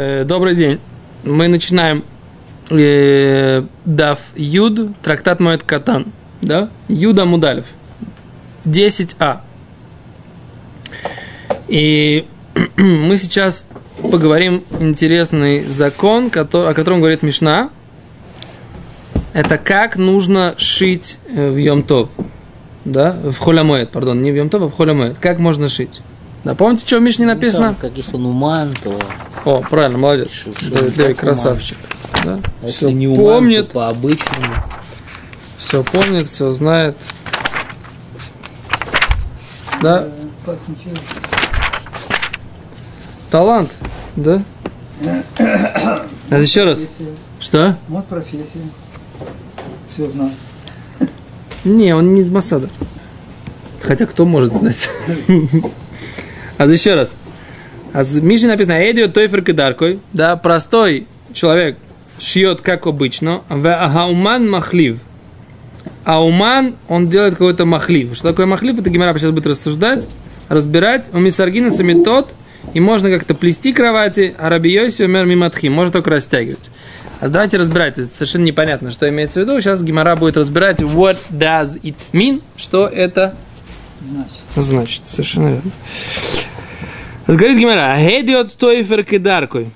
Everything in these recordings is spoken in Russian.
Э, добрый день. Мы начинаем э, Дав Юд, трактат Моет Катан. Да? Юда Мудалев. 10а. И мы сейчас поговорим интересный закон, который, о котором говорит Мишна. Это как нужно шить э, в Йомтов. Да? В Холямоет, пардон, не в Йомтов, а в Холямоет. Как можно шить? Да, помните, что в Мишне написано? Ну, как если он уман, то... О, правильно, молодец. Давид Леви, красавчик. Да? А Все если не уман, помнит, то по-обычному. все помнит, все знает. Да, талант, да? А еще раз. Что? Вот профессия. Все знает. Не, он не из Масада. Хотя кто может знать? А еще раз. А в Мишне написано, Эдио Тойфер Кедаркой, да, простой человек шьет, как обычно, в Агауман Махлив. Ауман, он делает какой-то махлив. Что такое махлив? Это Гимара сейчас будет рассуждать, разбирать. У Мисаргина самитот, и можно как-то плести кровати, а Рабиоси умер миматхи, можно только растягивать. А давайте разбирать, это совершенно непонятно, что имеется в виду. Сейчас Гимара будет разбирать, what does it mean, что это Значит, значит. Совершенно верно. Говорит Гимара, гедиот тойфер кедаркой.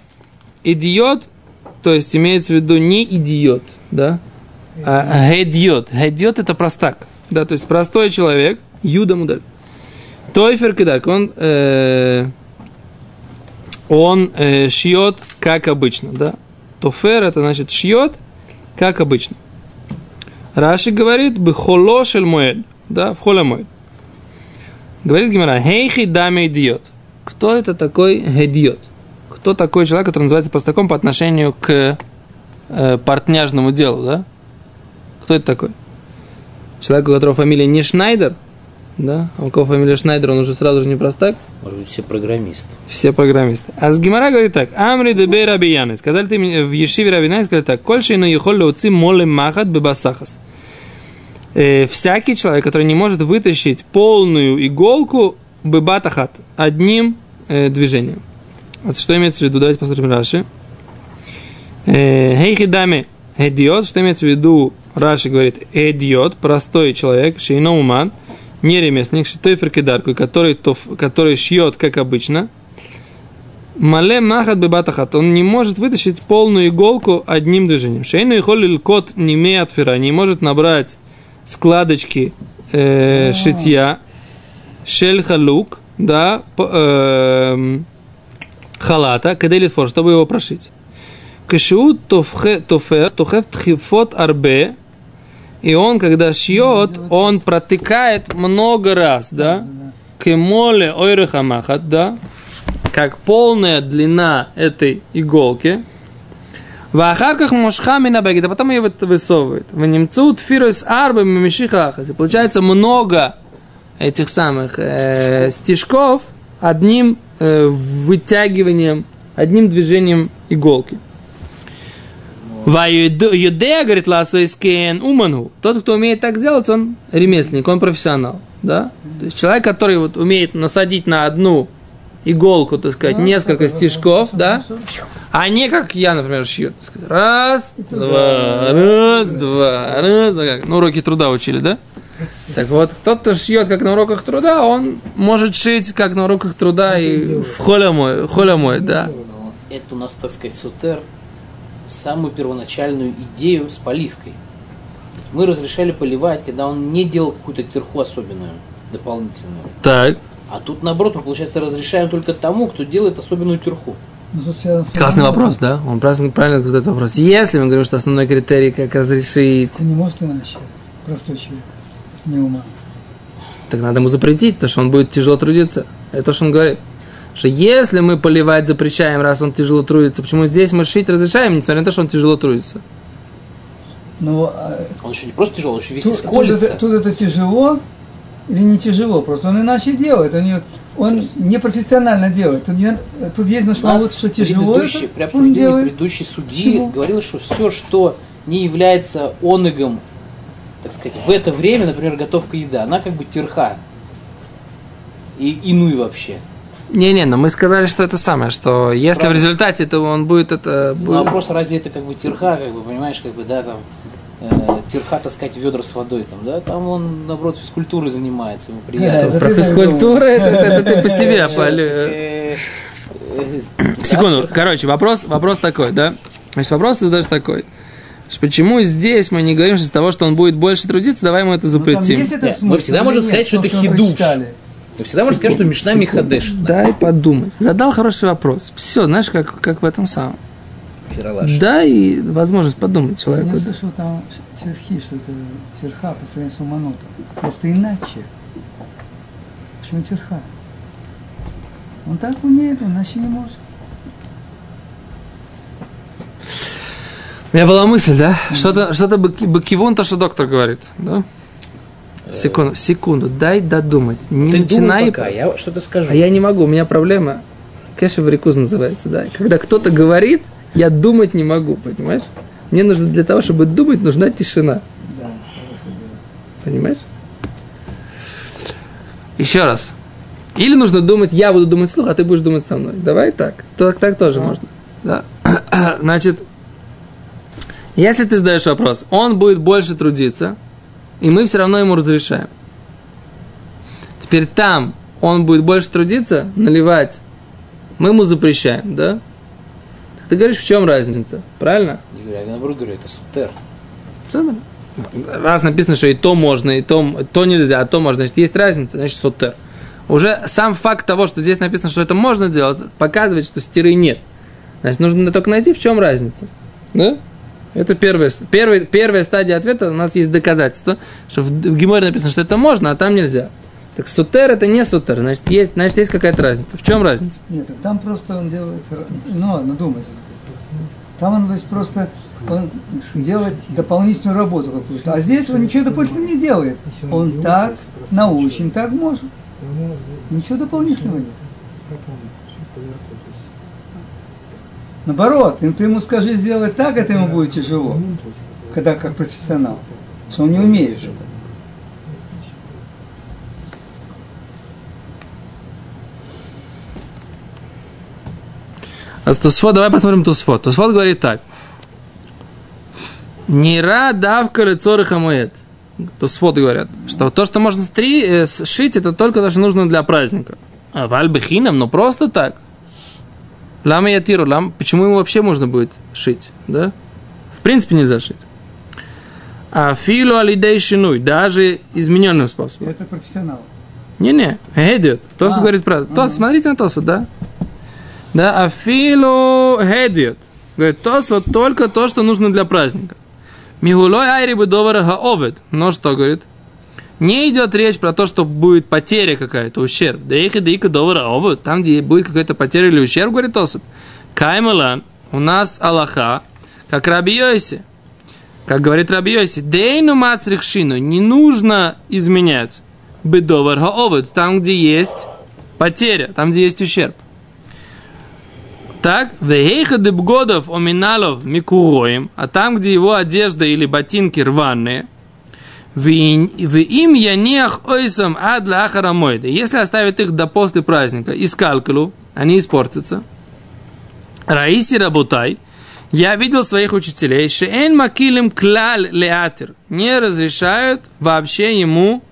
Идиот, то есть имеется в виду не идиот, да? А гедиот. Гедиот это простак. Да, то есть простой человек, юда мудар. Тойфер кедаркой, он, э, он э, шьет как обычно, да? Тофер это значит шьет как обычно. Раши говорит, бхоло шель моэль, да, в холе моэль. Говорит Гимара, хейхи даме идиот. Кто это такой гедиот? Кто такой человек, который называется простаком по отношению к э, партняжному делу, да? Кто это такой? Человек, у которого фамилия не Шнайдер, да? А у кого фамилия Шнайдер, он уже сразу же не простак. Может быть, все программисты. Все программисты. А с Гимара говорит так. Амри дебей рабияны. Сказали ты мне в Ешиве рабияны, сказали так. Кольши но ехол леуци моле махат бебасахас. Э, всякий человек, который не может вытащить полную иголку бебатахат одним э, движением. Вот что имеется в виду? Давайте посмотрим Раши. Хейхи даме идиот. Что имеется в виду? Раши говорит, идиот, простой человек, шейном уман, не ремесленник, шитой феркидарку, который, тоф- который шьет, как обычно. Мале махат бебатахат. Он не может вытащить полную иголку одним движением. Шейну и холлил кот не имеет фера, не может набрать складочки э, шитья, шель халук, да, эм, халата, каделит фор, чтобы его прошить. Кашиут тофе- тофер, тохев тхифот арбе, и он, когда шьет, он протыкает много раз, да? Кемоле ойрехамахат, да? Как полная длина этой иголки. В ахарках мошхами на бегет, а потом ее высовывает. В немцу тфирус арбы мимишихахас. И Получается много этих самых э, стежков одним э, вытягиванием, одним движением иголки. Юдея, говорит Ласо Искен Уману. Тот, кто умеет так сделать, он ремесленник, он профессионал. Да? То есть человек, который вот умеет насадить на одну иголку, так сказать, несколько стежков, да, а не как я, например, шью. Раз, два, раз, два, раз, на уроке труда учили, да? Так вот, тот, кто шьет, как на уроках труда, он может шить, как на уроках труда и в холе мой, холе мой, да. Это у нас, так сказать, сутер, самую первоначальную идею с поливкой. Мы разрешали поливать, когда он не делал какую-то терху особенную, дополнительную. Так. А тут, наоборот, мы, получается, разрешаем только тому, кто делает особенную терху. ну, Классный вопрос, да? Он правильно, правильно задает вопрос. Если мы говорим, что основной критерий, как разрешить, Это не может иначе. Простой человек. Не ума. так надо ему запретить, потому что он будет тяжело трудиться. Это то, что он говорит. Что если мы поливать запрещаем, раз он тяжело трудится, почему здесь мы шить разрешаем, несмотря на то, что он тяжело трудится? Но а, Он еще не просто тяжелый, он еще весь тут, тут, это, тут это тяжело или не тяжело, просто он иначе делает. Он, не, он не профессионально делает. Тут, не- тут есть машмалут, что тяжело предыдущий, это, при он обсуждении делает. предыдущей судьи Чего? говорил, что все, что не является онегом, так сказать, в это время, например, готовка еды, она как бы терха. И иную вообще. Не-не, но мы сказали, что это самое, что если Правда. в результате, то он будет это... Ну, будет- вопрос, разве это как бы тирха, как бы, понимаешь, как бы, да, там, э, тирха таскать ведра с водой, там, да, там он, наоборот, физкультурой занимается, ему приятно. это Про физкультуру, это, это ты по себе, Э, Полю. э, э, Секунду, короче, вопрос, вопрос такой, да? Значит, вопрос ты задаешь такой. Что Почему здесь мы не говорим что из того, что он будет больше трудиться, давай ему это Ну, запретим. есть этот Нет, мы смысл всегда можем нет, сказать, что то, это мы хидуш. Ты всегда можешь сказать, что Мишна Михадеш. Дай подумать. Задал хороший вопрос. Все, знаешь, как, как в этом самом. Фиралаш. Дай возможность подумать Я человеку. слышал там серхи, что это терха по сравнению с уманутом. Просто иначе. Почему терха? Он так умеет, он иначе не может. У меня была мысль, да? Что-то, что-то баки- бакивун, то, что доктор говорит, да? Секунду, секунду, дай додумать. Не Ты начинай. пока, я что-то скажу. А я не могу, у меня проблема. Кэшев рекуз называется, да. Когда кто-то говорит, я думать не могу, понимаешь? Мне нужно для того, чтобы думать, нужна тишина. Понимаешь? Еще раз. Или нужно думать, я буду думать вслух, а ты будешь думать со мной. Давай так. Так, так тоже можно. Да. Значит, если ты задаешь вопрос, он будет больше трудиться, и мы все равно ему разрешаем. Теперь там он будет больше трудиться, наливать, мы ему запрещаем, да? Так ты говоришь, в чем разница? Правильно? Я говорю, я наоборот говорю, это сутер. Центр. Раз написано, что и то можно, и то, то нельзя, а то можно, значит, есть разница, значит, сотер. Уже сам факт того, что здесь написано, что это можно делать, показывает, что стиры нет. Значит, нужно только найти, в чем разница. Да? Это первая, первая, первая стадия ответа. У нас есть доказательство, что в, в Гиморе написано, что это можно, а там нельзя. Так сутер это не сутер, значит, есть, значит, есть какая-то разница. В чем разница? Нет, так там просто он делает, ну ладно, думайте. Там он есть, просто он делает дополнительную работу какую-то. А здесь он ничего дополнительного не делает. Он так научен, так может. Ничего дополнительного нет. Наоборот, им ты ему скажи сделать так, это ему будет тяжело, когда как профессионал. Что он не умеет это. А Тосфот, давай посмотрим Тосфот. Тосфот говорит так. Нира давка лицо хамуэт. Тосфот говорят, что то, что можно стри, э, сшить, это только то, что нужно для праздника. А вальбехином, но просто так. Лама я тиру, лам, почему ему вообще можно будет шить, да? В принципе нельзя шить. А филу алидей шинуй, даже измененным способом. Это профессионал. Не-не, Гедиот. Тос А, говорит про... Тос, смотрите на Тоса, да? Да, афилу Гедиот. Говорит, Тос вот только то, что нужно для праздника. Мигулой айри бы довара хаовет. Но что, говорит? Не идет речь про то, что будет потеря какая-то, ущерб. Да их и да ика довара овет. Там, где будет какая-то потеря или ущерб, говорит Тосот. Каймалан, у нас Аллаха, как Раби. Как говорит Раби дейну мацрихшину, не нужно изменять бедовар хаовет, там, где есть потеря, там, где есть ущерб. Так, вехейха дебгодов оминалов микуроем, а там, где его одежда или ботинки рваные, в им янех ойсам адла ахарамойда. Если оставить их до после праздника и скалкалу, они испортятся. Раиси работай. Я видел своих учителей, шеэн макилим клаль леатер. Не разрешают вообще ему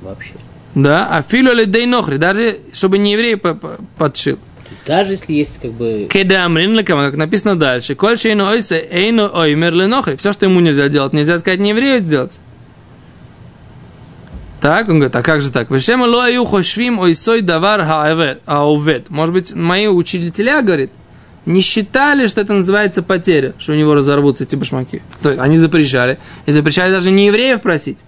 Вообще. да, а филу ледей нохри, даже чтобы не еврей по- по- подшил. Даже если есть как бы... Как написано дальше. Коль шейну ойсе, эйну оймер ленохри. Все, что ему нельзя делать, нельзя сказать не еврею сделать. Так, он говорит, а как же так? Вешема лоаю хошвим ойсой давар хаовет. Может быть, мои учителя, говорит, не считали, что это называется потеря, что у него разорвутся эти башмаки. То есть они запрещали. И запрещали даже не евреев просить.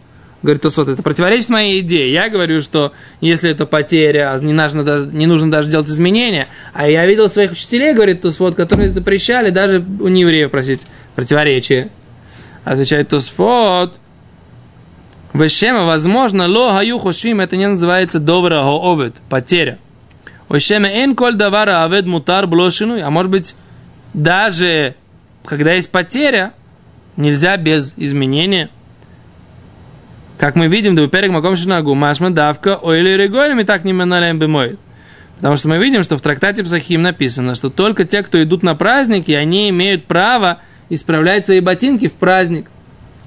Говорит Тосот, это противоречит моей идее. Я говорю, что если это потеря, не нужно даже, не нужно даже делать изменения. А я видел своих учителей, говорит Тосфот, которые запрещали даже у неевреев просить противоречие. Отвечает Тосфот, Вешема, возможно, ло хаю хошвим, это не называется добра овет, потеря. Вешема эн коль давара авед мутар блошину, а может быть, даже когда есть потеря, нельзя без изменения. Как мы видим, да перек маком шинагу, машма давка, ойли реголями так не маналем бемоет. Потому что мы видим, что в трактате Псахим написано, что только те, кто идут на праздники, они имеют право исправлять свои ботинки в праздник.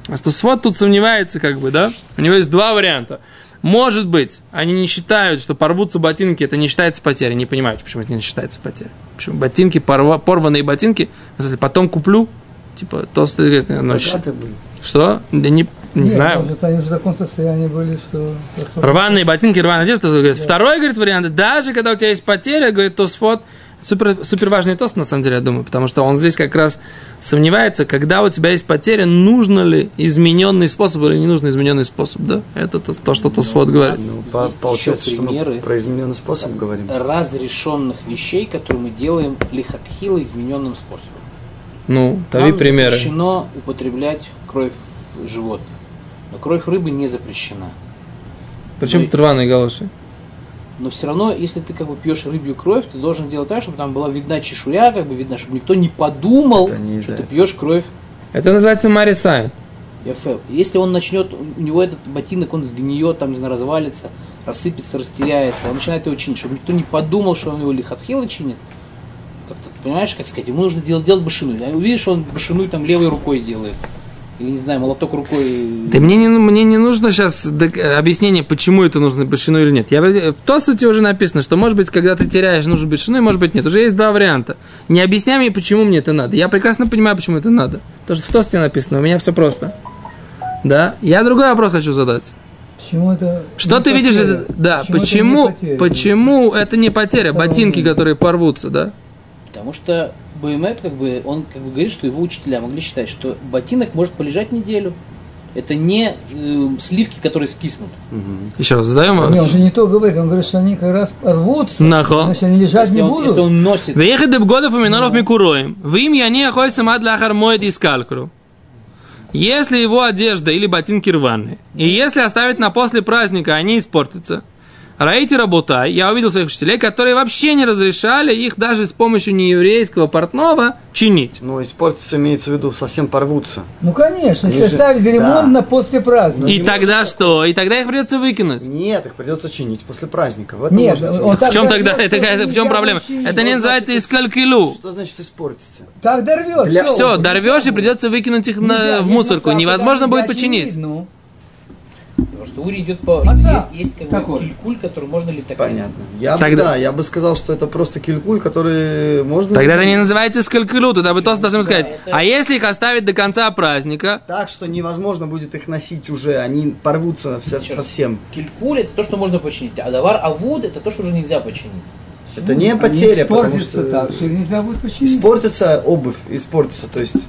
А Стосфот тут сомневается, как бы, да? У него есть два варианта. Может быть, они не считают, что порвутся ботинки, это не считается потерей. Не понимают, почему это не считается потерей. Почему ботинки, порва, порванные ботинки, если потом куплю, типа, толстые, ну, что? Да не, не Нет, знаю. Может, они уже в таком состоянии были, что... Рваные ботинки, рваная одежда. Говорит. Второй, говорит, вариант, даже когда у тебя есть потеря, говорит, то сфот, супер, супер важный тост, на самом деле, я думаю, потому что он здесь как раз сомневается, когда у тебя есть потеря, нужно ли измененный способ или не нужно измененный способ, да? Это то, то что Тосфот говорит. Есть Ну, по- получается, что мы примеры. про измененный способ говорим. разрешенных вещей, которые мы делаем лихатхила измененным способом. Ну, тави Нам примеры. запрещено употреблять кровь животных, но кровь рыбы не запрещена. Причем Ну, рваные галоши? Но все равно, если ты как бы пьешь рыбью кровь, ты должен делать так, чтобы там была видна чешуя, как бы видно, чтобы никто не подумал, не что ты пьешь кровь Это называется марисайн. Если он начнет, у него этот ботинок, он сгниет, там, не знаю, развалится, рассыпется, растеряется, он начинает его чинить, чтобы никто не подумал, что он его лихатхила чинит. Как-то, понимаешь, как сказать, ему нужно делать, делать башину. А увидишь, что он башину там левой рукой делает. Или, не знаю, молоток рукой. Да мне не, мне не нужно сейчас объяснение, почему это нужно бешину или нет. Я, в Тосуте уже написано, что, может быть, когда ты теряешь, нужно бешину, и, может быть, нет. Уже есть два варианта. Не объясняй мне, почему мне это надо. Я прекрасно понимаю, почему это надо. Потому что в Тосте написано, у меня все просто. Да? Я другой вопрос хочу задать. Почему это... Что ты видишь? потеря? это- Да, это не почему, потеря? почему это не потеря? Ботинки, которые порвутся, да? Потому что Баймет, как бы, он как бы говорит, что его учителя могли считать, что ботинок может полежать неделю. Это не э, сливки, которые скиснут. Угу. Еще раз задаем. Не, он же не то говорит, он говорит, что они как раз рвутся, Нахо. значит, они лежать если не он, будут. Если он носит. Веехать дебгодов и миноров ну. микуроем. В им я не охой сама для хармоид и скалькру. Если его одежда или ботинки рваные, и если оставить на после праздника, они испортятся, Раити работай, я увидел своих учителей, которые вообще не разрешали их даже с помощью нееврейского портного чинить. Ну, испортится, имеется в виду, совсем порвутся. Ну, конечно, если же- ставить ремонт Да. на после праздника. И тогда что? И тогда их придется выкинуть. Нет, их придется чинить после праздника. В этом Нет, может быть он В чем тогда? Это, это в чем проблема? починить. Это не называется искалькилу. Что значит испортится? Так дорвешь. Для- Все, дорвешь и придется выкинуть их на, в мусорку. Невозможно будет починить. Ну, Потому что Ури идет по... Отца Есть, есть как бы такой. килькуль, который можно ли так Понятно. Я бы, Тогда- да, я бы сказал, что это просто килькуль, который можно... Тогда это не называется искалькилу, тогда бы тост должен сказать. это- А если их оставить до конца праздника, Так, что невозможно будет их носить уже, они порвутся вся- совсем. Килькуль это то, что можно починить, а давар авуд это то, что уже нельзя починить. Это не потеря, потому что так, что их нельзя будет починить. испортится обувь, испортится, то есть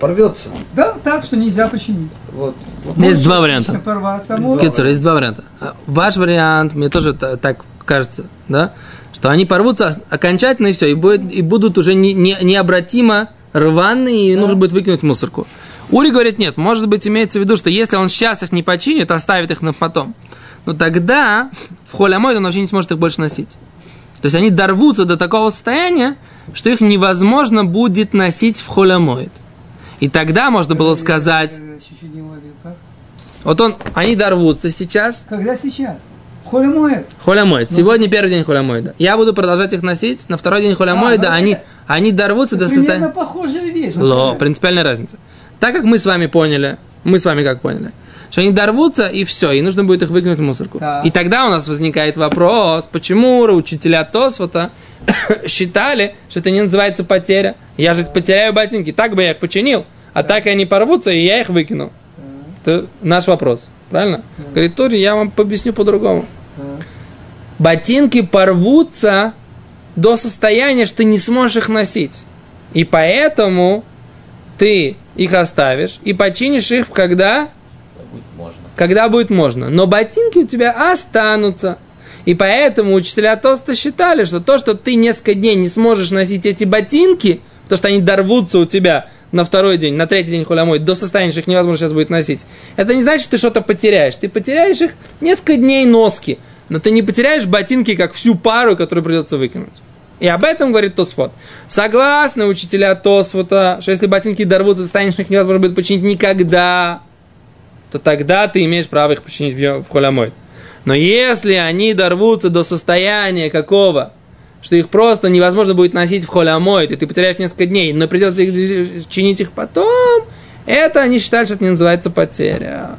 порвется. Да, так, что нельзя починить. Вот. есть два варианта. Порваться, а Есть может- два. Кицур, есть два варианта. А Ваш вариант, мне тоже та- так кажется, да, что они порвутся окончательно и все, и, будет, и будут уже не, не- необратимо рваные, и нужно будет выкинуть в мусорку. Ури говорит, нет, может быть, имеется в виду, что если он сейчас их не починит, оставит их на потом, но тогда в холямой он вообще не сможет их больше носить. То есть они дорвутся до такого состояния, что их невозможно будет носить в холямоид. И тогда можно было сказать, вот он, они дорвутся сейчас, Когда сейчас? Моет. Холямоид. Сегодня первый день холямоида. Я буду продолжать их носить. На второй день холямоида А, ну они, это- они дорвутся до Примерно состояния... похожая вещь. Ло, принципиальная разница. Так как мы с вами поняли, мы с вами как поняли, что они дорвутся, и все, и нужно будет их выкинуть в мусорку. Так. И тогда у нас возникает вопрос, почему учителя Тосфота считали, что это не называется потеря. Я же потеряю ботинки, так бы я их починил, а так они порвутся, и я их выкину. Это наш вопрос, правильно? Говорит, Тори, я вам объясню по-другому. Ботинки порвутся до состояния, что ты не сможешь их носить. И поэтому ты их оставишь и починишь их, когда, будет можно. когда будет можно. Но ботинки у тебя останутся. И поэтому учителя Тоста считали, что то, что ты несколько дней не сможешь носить эти ботинки, то, что они дорвутся у тебя на второй день, на третий день хулямой, до состояния, что их невозможно сейчас будет носить, это не значит, что ты что-то потеряешь. Ты потеряешь их несколько дней носки, но ты не потеряешь ботинки, как всю пару, которую придется выкинуть. И об этом говорит Тосфот. Согласны учителя Тосфота, что если ботинки дорвутся, что их невозможно будет починить никогда, то тогда ты имеешь право их починить в, холямойт. Но если они дорвутся до состояния какого, что их просто невозможно будет носить в холямойт, и ты потеряешь несколько дней, но придется их, чинить их потом, это они считают, что это не называется потеря.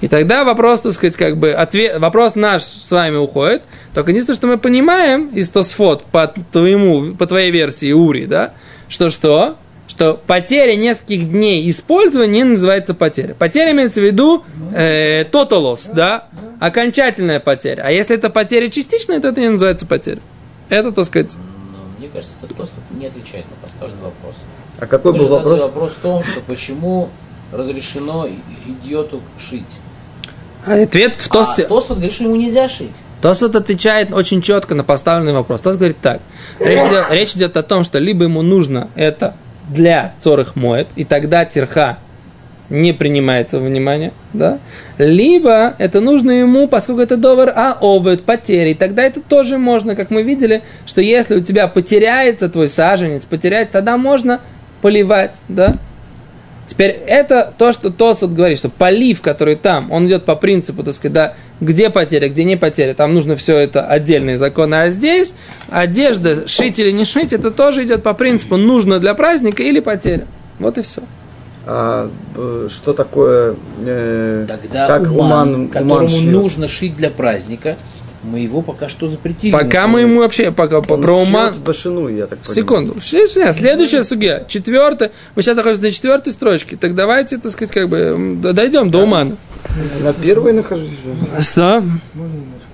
И тогда вопрос, так сказать, как бы, ответ, вопрос наш с вами уходит. Только единственное, что мы понимаем из Тосфот по твоему, по твоей версии Ури, да, что что? Что потеря нескольких дней использования не называется потеря. Потеря имеется в виду э, тоталос, да, окончательная потеря. А если это потеря частичная, то это не называется потеря. Это, так сказать, Но мне кажется, этот Тосфот не отвечает на поставленный вопрос. А какой Мы был вопрос? вопрос в том, что почему разрешено идиоту шить. а ответ в А Тосте. Тосфот говорит, что ему нельзя шить. Тосот отвечает очень четко на поставленный вопрос. Тос говорит так. Речь идет, речь идет о том, что либо ему нужно это для цорых моет, и тогда терха не принимается во внимание, да? Либо это нужно ему, поскольку это довар, а обед, потери. Тогда это тоже можно, как мы видели, что если у тебя потеряется твой саженец, потерять, тогда можно поливать, да? Теперь это то, что Тосот говорит, что полив, который там, он идет по принципу, так сказать, да, где потеря, где не потеря, там нужно все это отдельные законы. А здесь одежда, шить или не шить, это тоже идет по принципу, нужно для праздника или потеря. Вот и все. А, э, что такое? э, Тогда как уман, уман, которому уман нужно шить для праздника, мы его пока что запретили. Пока мы ему вообще, пока по- Он про шьет ума... башину, я так понимаю. Секунду. Ш- Следующая судья. Четвертая. Мы сейчас находимся на четвертой строчке. Так давайте, так сказать, как бы дойдем до умана. На первой нахожусь уже. Что? Можно немножко?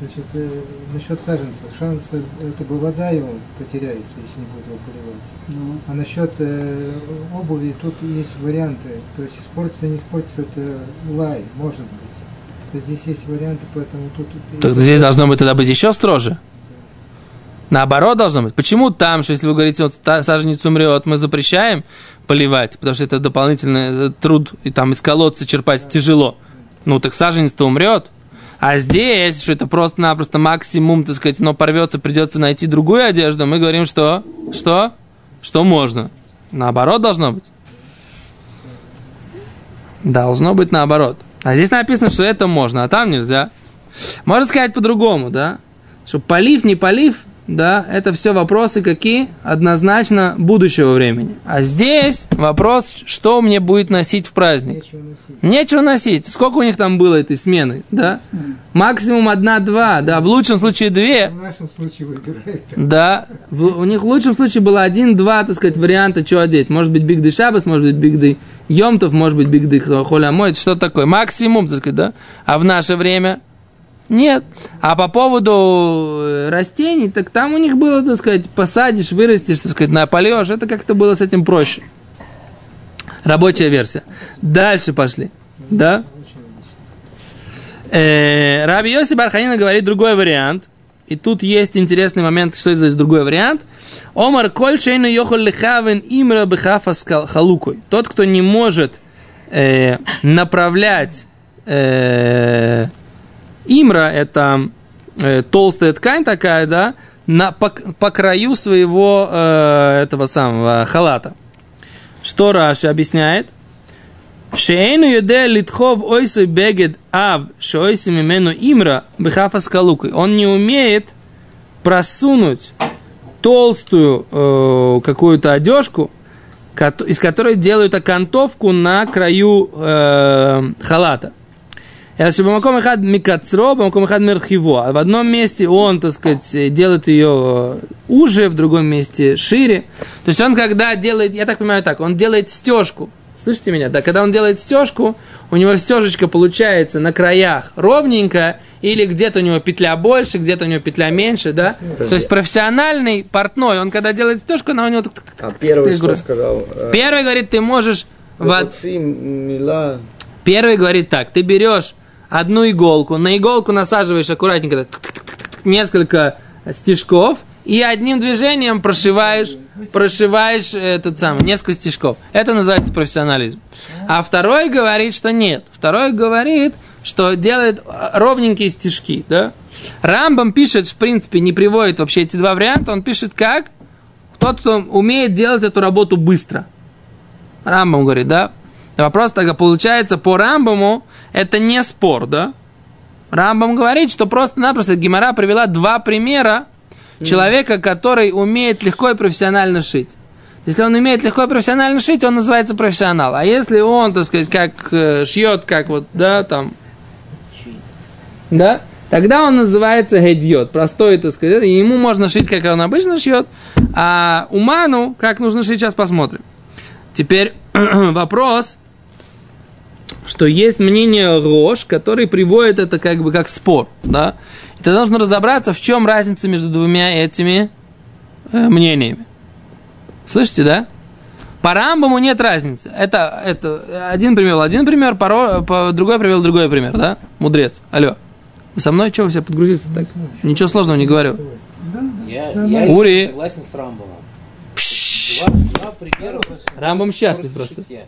Значит, э, насчет саженца. Шанс, это бы вода его потеряется, если не будет его поливать. Ну, А насчет э, обуви, тут есть варианты. То есть испортится, не испортится, это лай, может быть. Здесь есть варианты, поэтому тут... Так здесь должно быть тогда быть еще строже. Наоборот должно быть. Почему там, что если вы говорите, вот саженец умрет, мы запрещаем поливать, потому что это дополнительный э, труд, и там из колодца черпать тяжело. Ну, так саженец-то умрет. А здесь, что это просто-напросто максимум, так сказать, но порвется, придется найти другую одежду, мы говорим, что? Что? Что можно. Наоборот должно быть. Должно быть наоборот. А здесь написано, что это можно, а там нельзя. Можно сказать по-другому, да? Что полив, не полив, да, это все вопросы какие? Однозначно будущего времени. А здесь вопрос, что мне будет носить в праздник. Нечего носить. Нечего носить. Сколько у них там было этой смены, да? Максимум одна-два, да, в лучшем случае две. В нашем случае выбирает. Да, в- у них в лучшем случае было один-два, так сказать, варианта, что одеть. Может быть, биг шабас, может быть, биг йомтов, может быть, биг холямой, что такое. Максимум, так сказать, да? А в наше время нет. А по поводу э, растений, так там у них было, так сказать, посадишь, вырастешь, так сказать, напольешь. Это как-то было с этим проще. Рабочая версия. Дальше пошли. Да? Э, Раби Йоси Барханина говорит другой вариант. И тут есть интересный момент, что за другой вариант. Омар коль шейну йохол лихавен имра кал- халукой. Тот, кто не может э, направлять э, имра, это э, толстая ткань такая, да, на, по, по краю своего э, этого самого халата. Что Раши объясняет? Шейну юде литхов ойсой бегет ав, шойси мимену имра бехафа скалукой. Он не умеет просунуть толстую э, какую-то одежку, из которой делают окантовку на краю э, халата. Это чтобы маком ихад микацро, маком ихад мерхиво. А в одном месте он, так сказать, делает ее уже, в другом месте шире. То есть он когда делает, я так понимаю так, он делает стежку. Слышите меня? Да, когда он делает стежку, у него стежечка получается на краях ровненькая, или где-то у него петля больше, где-то у него петля меньше, да? То есть профессиональный портной, он когда делает стежку, она у него... А первый что сказал? Э, Первый говорит, ты можешь... Первый говорит так, ты берешь одну иголку, на иголку насаживаешь аккуратненько несколько стежков и одним движением прошиваешь, прошиваешь этот самый, несколько стежков. Это называется профессионализм. А второй говорит, что нет. Второй говорит, что делает ровненькие стежки, да? Рамбам пишет, в принципе, не приводит вообще эти два варианта, он пишет как? Тот, кто умеет делать эту работу быстро. Рамбам говорит, да? Вопрос тогда получается по Рамбаму, это не спор, да? Рамбам говорит, что просто-напросто Гимара привела два примера человека, который умеет легко и профессионально шить. Если он умеет легко и профессионально шить, он называется профессионал. А если он, так сказать, как э, шьет, как вот, да, там, да, тогда он называется гедьот, простой, так сказать, и ему можно шить, как он обычно шьет, а уману, как нужно шить, сейчас посмотрим. Теперь вопрос, что есть мнение Рош, который приводит это как бы как спор, да, и ты должен разобраться, в чем разница между двумя этими э, мнениями. Слышите, да? По Рамбаму нет разницы. Это, это один привел один пример, по, по, другой привел другой пример, да? Мудрец. Алло. Вы со мной? Чего вы все подгрузились так? Ничего сложного не говорю. Я, я Ури. согласен с Рамбомом. Два, два примера. Рамбам счастлив просто просто. шитья.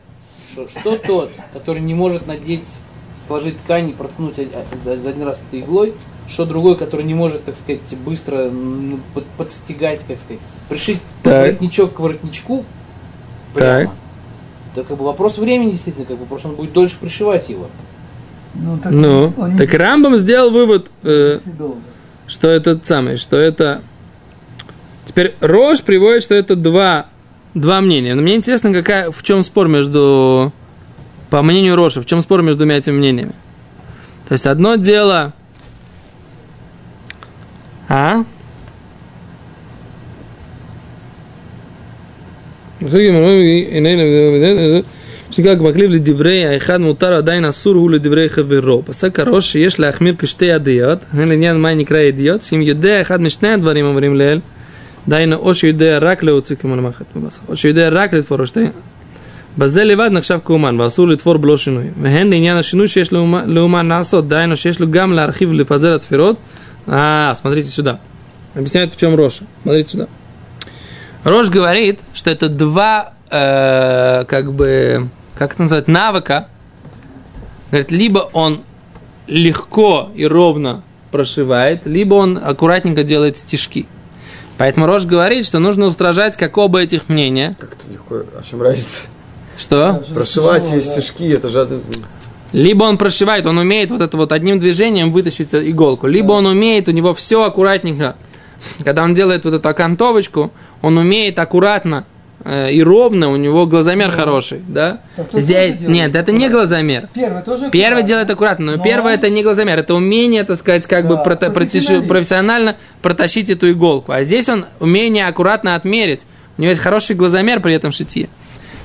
Что, что тот, который не может надеть, сложить ткань и проткнуть за, за один раз этой иглой, что другой, который не может, так сказать, быстро ну, под- подстегать, как сказать, пришить Так. воротничок к воротничку прямо. Да как бы вопрос времени действительно, как бы просто он будет дольше пришивать его. Ну, так, Ну, он не так Рамбам сделал вывод, э, что это самое, что это... Теперь Рош приводит, что это два, два мнения. Но мне интересно, какая, в чем спор между... По мнению Роша, в чем спор между двумя этими мнениями? То есть одно дело... А? שכך מקליב לדברי האחד מותר עדיין אסור הוא לדברי חברו. פסק הראש שיש להחמיר כשתי ידיעות, הן לעניין מה נקרא ידיעות, שאם יודע אחד משני הדברים אומרים לאל, דהיינו או שיודע רק להוציא כמו למחט בבשר, או שיודע רק לתפור ראשתיים. בזה לבד נחשב כאומן, ואסור לתפור בלא שינוי. והן לעניין השינוי שיש לאומן, לאומן לעשות, דהיינו שיש לו גם להרחיב ולפזר התפירות. А, смотрите сюда. Объясняет, в чем Роша. Смотрите сюда. Рош говорит, что это два, э, как бы, как это называют, навыка. Говорит, либо он легко и ровно прошивает, либо он аккуратненько делает стежки. Поэтому Рош говорит, что нужно устражать как оба этих мнения. Как это легко? А в чем разница? Что? Прошивать и стежки, это же... одно- Либо он прошивает, он умеет вот это вот одним движением вытащить иголку, либо он умеет, у него все аккуратненько. Когда он делает вот эту окантовочку, он умеет аккуратно и ровно, у него глазомер хороший, да? Кто Здесь, нет, это не глазомер. Первый тоже Первый аккуратно. делает аккуратно, но, Но- первое это не глазомер, это умение, так сказать, как бы Да, прота- протащи- профессионализм. профессионально протащить эту иголку. А здесь он умение аккуратно отмерить. У него есть хороший глазомер при этом шитье.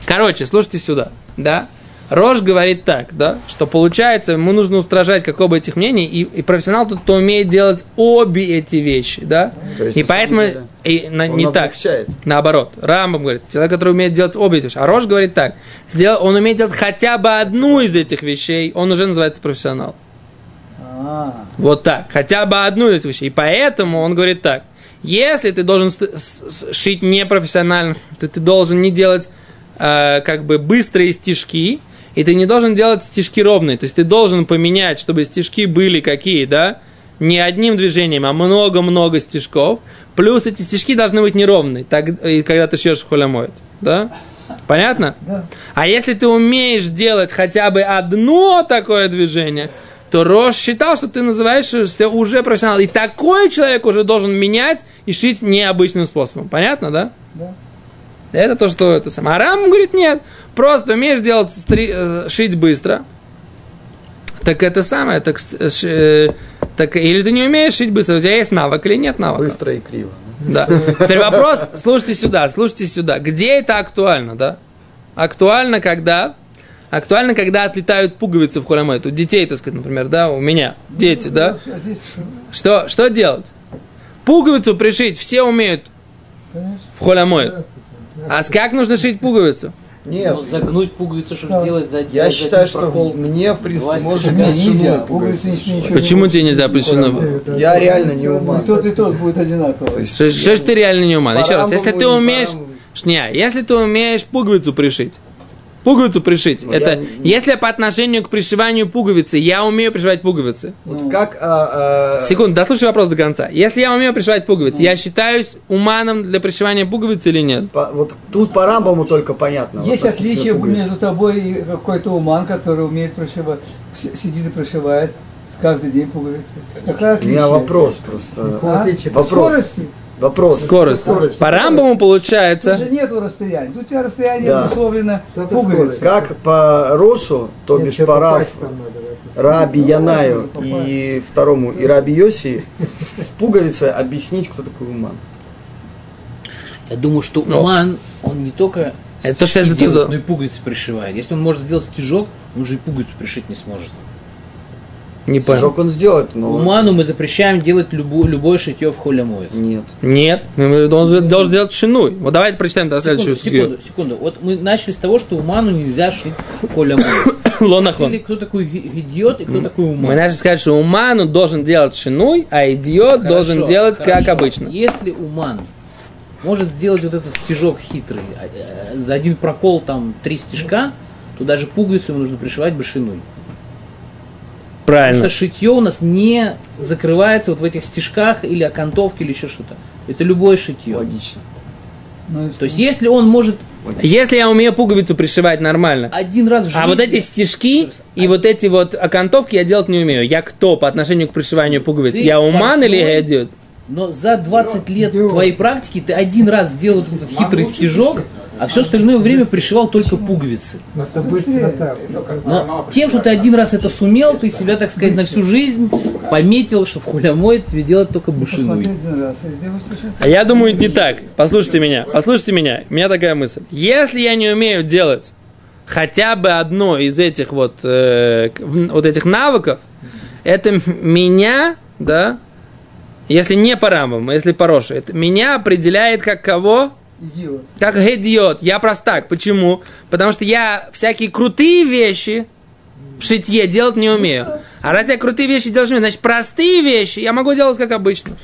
Короче, слушайте сюда, да? Рож говорит так, да, что получается, ему нужно устражать как оба этих мнений, и, и профессионал тут, кто умеет делать обе эти вещи, да? То есть, и поэтому деле, и на- не так. облегчает. Наоборот, Рамбам говорит, человек, который умеет делать обе эти вещи. А Рош говорит так, сделал, он умеет делать хотя бы одну из этих вещей, он уже называется профессионал. А, Вот так, хотя бы одну из этих вещей. И поэтому он говорит так, если ты должен шить непрофессионально, то ты должен не делать э, как бы быстрые стежки, и ты не должен делать стежки ровные. То есть ты должен поменять, чтобы стежки были какие, да, не одним движением, а много-много стежков. Плюс эти стежки должны быть неровные, так, и когда ты шьешь в холямоид. Да? Понятно? да. А если ты умеешь делать хотя бы одно такое движение, то Рош считал, что ты называешься уже профессионал. И такой человек уже должен менять и шить необычным способом. Понятно, да? Да. Это то, что это самое. А Рам говорит, нет, просто умеешь делать, стри- э, шить быстро. Так это самое, так, с- ш- э, так или ты не умеешь шить быстро, у тебя есть навык или нет навыка? Быстро и криво. Да. Теперь вопрос, слушайте сюда, слушайте сюда. Где это актуально, да? Актуально, когда? Актуально, когда отлетают пуговицы в хулямет. У детей, так сказать, например, да, у меня, дети, да? Что, что делать? Пуговицу пришить все умеют в холямоид. А с как нужно шить пуговицу? Нет, Ну, загнуть пуговицу, чтобы Да. сделать за я за считаю, что прокол. мне, в принципе, можно не, нельзя, пуговицы ничего не Почему тебе нельзя причина? Я реально не ума. И тот, и тот будет одинаково. Что, что ж ты реально не умен? По Еще раз, если ты умеешь... Не, если ты умеешь пуговицу пришить, пуговицу пришить. Ну, это я- если по отношению к пришиванию пуговицы я умею пришивать пуговицы. Вот как... а, а, Секунду, дослушай вопрос до конца. Если я умею пришивать пуговицы, я считаюсь уманом для пришивания пуговицы или нет? по- вот тут по Рамбаму только понятно. вот Есть относительно отличие между тобой и какой-то уман, который умеет прошивать, с- сидит и прошивает с каждый день пуговицы. Какое У меня вопрос просто. А? Вопрос. скорости? Вопрос. Скорость. Скорость. По рамбаму Тут получается. же нету расстояния. Тут у тебя расстояние Да. обусловлено пуговицей. Как по Рошу, то Нет, бишь по это. Раби Янаю и второму и Раби Йоси в пуговице объяснить, кто такой Уман. Я думаю, что Ну. Уман, он не только Это то, что я делает, но и пуговицы пришивает. Если он может сделать стежок, он же и пуговицу пришить не сможет. Не понял. Стежок он сделает, но... Уману мы запрещаем делать любое, любое шитье в холе моет. Нет. Нет, он же должен делать шинуй. Вот давайте прочитаем до Секунду, следующую секунду, секунду. Вот мы начали с того, что Уману нельзя шить в холе моет. Лонахон. Кто такой идиот и кто такой Мы Уман. начали сказать, что уману должен делать шинуй, а идиот Хорошо, должен делать как обычно. Если Уман может сделать вот этот стежок хитрый, а, э, за один прокол там три стежка, то даже пуговицу ему нужно пришивать башиной. Правильно. Потому что шитье у нас не закрывается вот в этих стежках или окантовке или еще что-то. Это любое шитье. Логично. Ну, То есть если он может Если я умею пуговицу пришивать нормально, один раз в жизни... а вот эти стежки и А- вот эти вот окантовки я делать не умею. Я кто по отношению к пришиванию пуговиц? Ты Я уман или я идиот? Но за 20 лет идиот. твоей практики ты один раз сделал вот этот хитрый стежок, а все остальное время пришивал только пуговицы. Быстрота. Но тем, что ты один раз это сумел, ты себя, так сказать, на всю жизнь пометил, что в хулямой тебе делать только точно А я думаю, не так. Послушайте меня, послушайте меня. У меня такая мысль. Если я не умею делать хотя бы одно из этих вот, э, вот этих навыков, это меня, да, если не по рамбам, а если по Рошу, это меня определяет как кого? Идиот. Как идиот. Я простак. Почему? Потому что я всякие крутые вещи в шитье делать не умею. А раз я крутые вещи делать умею, значит, простые вещи я могу делать как обычно.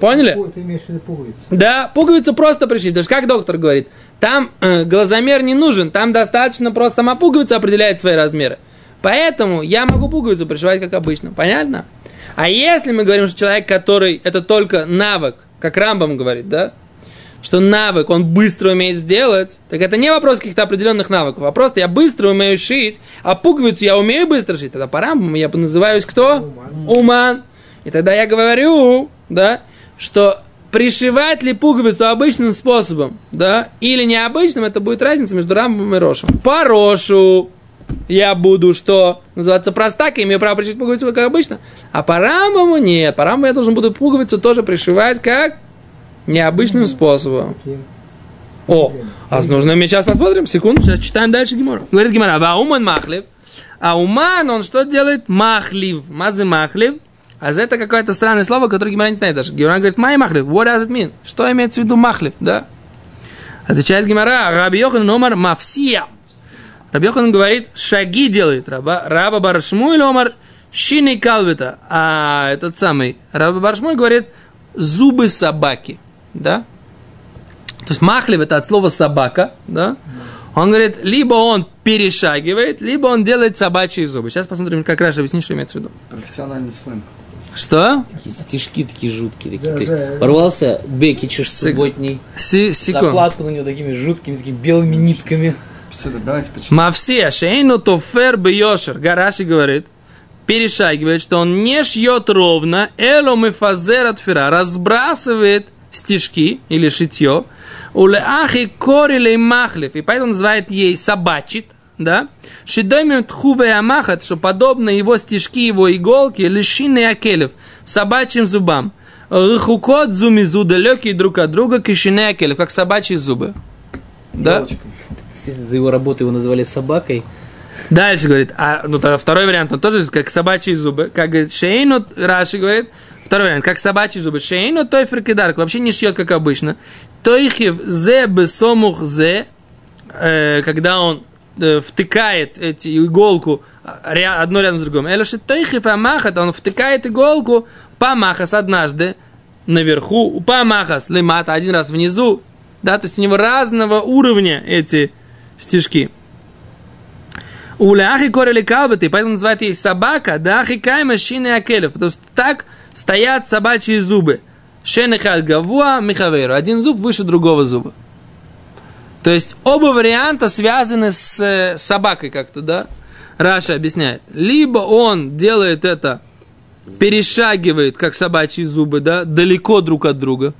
Поняли? Ты имеешь в виду пуговицу. Да, пуговицу просто пришить. Потому что, как доктор говорит, там э, глазомер не нужен, там достаточно просто сама пуговица определяет свои размеры. Поэтому я могу пуговицу пришивать как обычно. Понятно? А если мы говорим, что человек, который это только навык, как Рамбам говорит, да, что навык он быстро умеет сделать, так это не вопрос каких-то определенных навыков, а просто я быстро умею шить, а пуговицу я умею быстро шить. Тогда по Рамбаму я называюсь кто? Уман. И тогда я говорю, да, что пришивать ли пуговицу обычным способом, да, или необычным, это будет разница между Рамбом и Рошем. По Рошу я буду, что называется, простак, и имею право пришить пуговицу, как обычно. А по Рамбаму нет. По Рамбаму я должен буду пуговицу тоже пришивать как необычным способом. О, а нужно мы сейчас посмотрим, секунду, сейчас читаем дальше Гимора. Говорит Гимора, а уман махлив, а уман, он что делает? Махлив, мазы махлив. А за это какое-то странное слово, которое Гимора не знает даже. Гимора говорит, май махлив, what does it mean? Что имеется в виду махлив, да? Отвечает Гимора, Раби Йохан номер мафсия. Раби Йохан говорит, шаги делает. Раба, Раба Баршмуй номер шини калвита. А этот самый Раба Баршмуй говорит, зубы собаки, да? То есть махлив это от слова собака, да? Он говорит, либо он перешагивает, либо он делает собачьи зубы. Сейчас посмотрим, как Раша объяснит, что имеется в виду. Профессиональный сленг. Что? Такие стежки такие жуткие. Такие. Да, То есть да. порвался Бекичеш Сек- субботний, Си- секунд. закладку на него такими жуткими, такими белыми нитками. Беседа, давайте почитаем. Мавсия, шейну тофер бьешер. Гараши говорит, перешагивает, что он не шьет ровно, элом и фазер от фера, разбрасывает стежки или шитье, улеахи корилей махлев, и поэтому называет ей собачит, да, шидоймем тхуве амахат, что подобно его стежки, его иголки, лишины акелев, собачьим зубам. Рыхукот зумизу далекие друг от друга, кишины акелев, как собачьи зубы. Да? За его работу его называли собакой. Дальше говорит, а ну тогда второй вариант, он тоже как собачьи зубы, как говорит Шейну, Раши говорит, второй вариант, как собачьи зубы, Шейну, той фрикидарк, вообще не шьет, как обычно. Тойхив зе бесомух зе, э, когда он э, втыкает эти иголку а, одно рядом с другим. Элеши тойхив амахат, он втыкает иголку памахас однажды наверху, памахас лимата, один раз внизу, да, то есть у него разного уровня эти стежки. У ляхи корели калбаты, поэтому называют ее собака, да ахи кайма шины акелев, потому что так стоят собачьи зубы. Шенехат гавуа михаверу. Один зуб выше другого зуба. То есть оба варианта связаны с э, собакой как-то, да? Раша объясняет. Либо он делает это, перешагивает, как собачьи зубы, да, далеко друг от друга.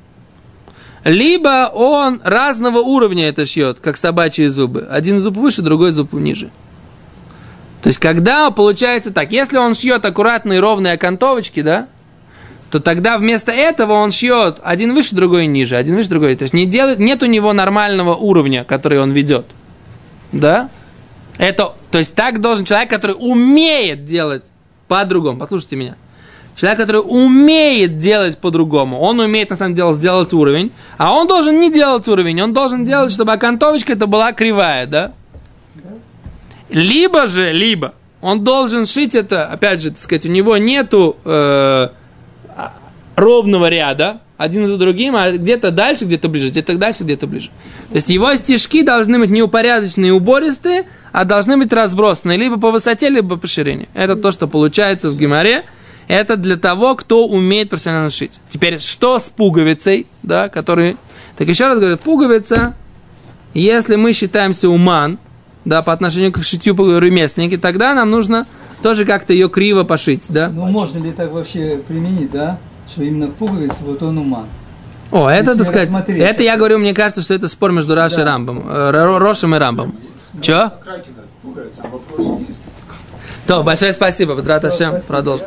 Либо он разного уровня это шьет, как собачьи зубы. Один зуб выше, другой зуб ниже. То есть, когда получается так, если он шьет аккуратные ровные окантовочки, да, то тогда вместо этого он шьет один выше, другой ниже, один выше, другой. То есть не делает, нет у него нормального уровня, который он ведет. Да? Это, то есть так должен человек, который умеет делать по-другому. Послушайте меня. Человек, который умеет делать по-другому, он умеет на самом деле сделать уровень, а он должен не делать уровень, он должен делать, чтобы окантовочка это была кривая, да? Либо же, либо он должен шить это, опять же, так сказать, у него нету э, ровного ряда, один за другим, а где-то дальше, где-то ближе, где-то дальше, где-то ближе. То есть его стежки должны быть неупорядоченные и убористые, а должны быть разбросаны либо по высоте, либо по ширине. Это то, что получается в геморе. Это для того, кто умеет профессионально шить. Теперь, что с пуговицей, да, который... Так еще раз говорю, пуговица, если мы считаемся уман, да, по отношению к шитью ремесленники, тогда нам нужно тоже как-то ее криво пошить, да. Ну, можно ли так вообще применить, да? Что именно пуговица, вот он уман. О, это, Если так сказать, рассмотреть. это я говорю, мне кажется, что это спор между Рашей и Да. Рамбом, э, Ро- Рошем и Рамбом. Че? Кракена пугается, а вопрос есть. То, большое спасибо, Петрат Ашем, продолжим.